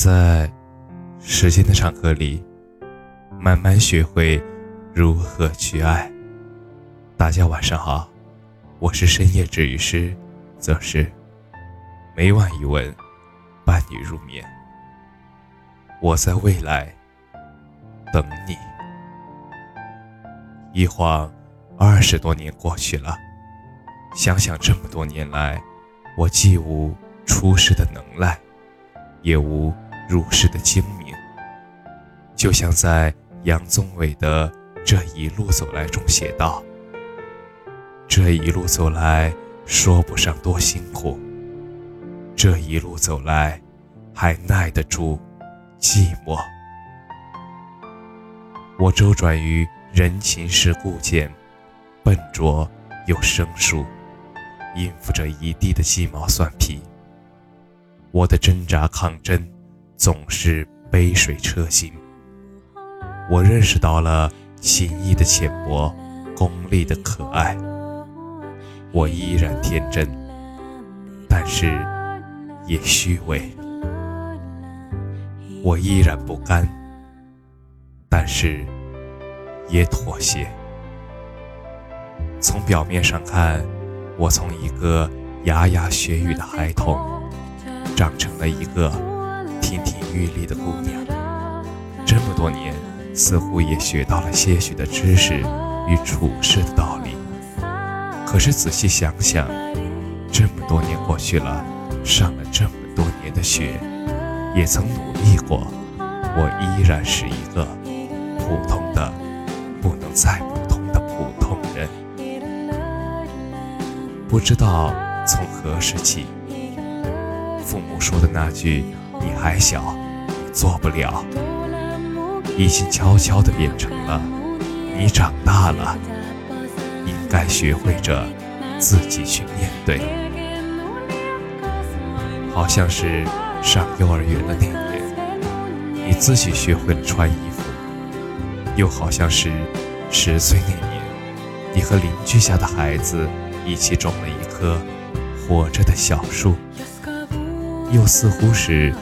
在时间的长河里，慢慢学会如何去爱。大家晚上好，我是深夜治愈师，则是每晚一问，伴你入眠。我在未来等你。一晃二十多年过去了，想想这么多年来，我既无出世的能耐，也无入世的精明。就像在杨宗纬的《这一路走来》中写道：“这一路走来，说不上多辛苦。这一路走来，还耐得住寂寞。”我周转于。人情世故间，笨拙又生疏，应付着一地的鸡毛蒜皮。我的挣扎抗争总是杯水车薪。我认识到了情谊的浅薄，功利的可爱。我依然天真，但是也虚伪。我依然不甘，但是。也妥协。从表面上看，我从一个牙牙学语的孩童，长成了一个亭亭玉立的姑娘。这么多年，似乎也学到了些许的知识与处事的道理。可是仔细想想，这么多年过去了，上了这么多年的学，也曾努力过，我依然是一个普通的。不能再普通的普通人，不知道从何时起，父母说的那句“你还小，做不了”，已经悄悄地变成了“你长大了，应该学会着自己去面对”。好像是上幼儿园的那年，你自己学会了穿衣服。又好像是十岁那年，你和邻居家的孩子一起种了一棵活着的小树；又似乎是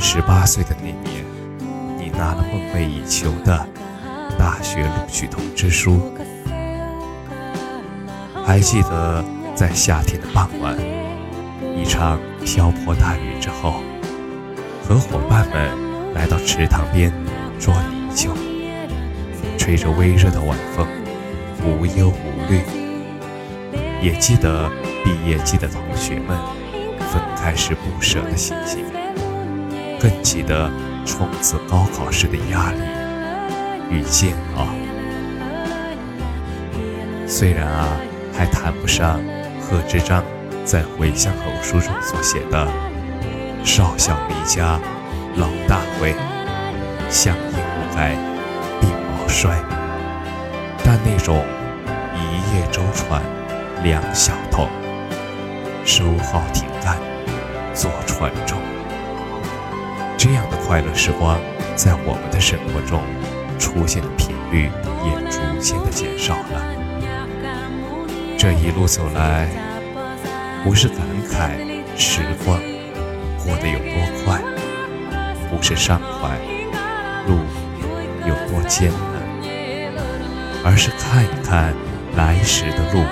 十八岁的那年，你拿了梦寐以求的大学录取通知书。还记得在夏天的傍晚，一场瓢泼大雨之后，和伙伴们来到池塘边捉泥鳅。吹着微热的晚风，无忧无虑。也记得毕业季的同学们分开时不舍的心情，更记得冲刺高考时的压力与煎熬。虽然啊，还谈不上贺知章在《回乡偶书》中所写的“少小离家老大回，乡音无改鬓毛”。衰，但那种一叶舟船，两小童，收号停岸，坐船中，这样的快乐时光，在我们的生活中出现的频率也逐渐的减少了。这一路走来，不是感慨时光过得有多快，不是伤怀路有多艰难。而是看一看来时的路，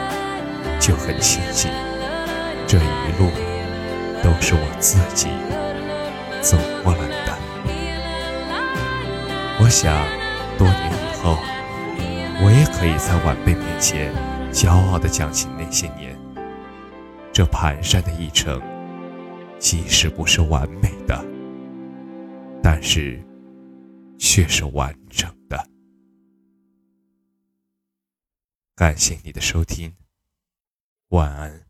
就很清晰。这一路都是我自己走过来的。我想，多年以后，我也可以在晚辈面前骄傲地讲起那些年。这蹒跚的一程，即使不是完美的，但是却是完整的。感谢你的收听，晚安。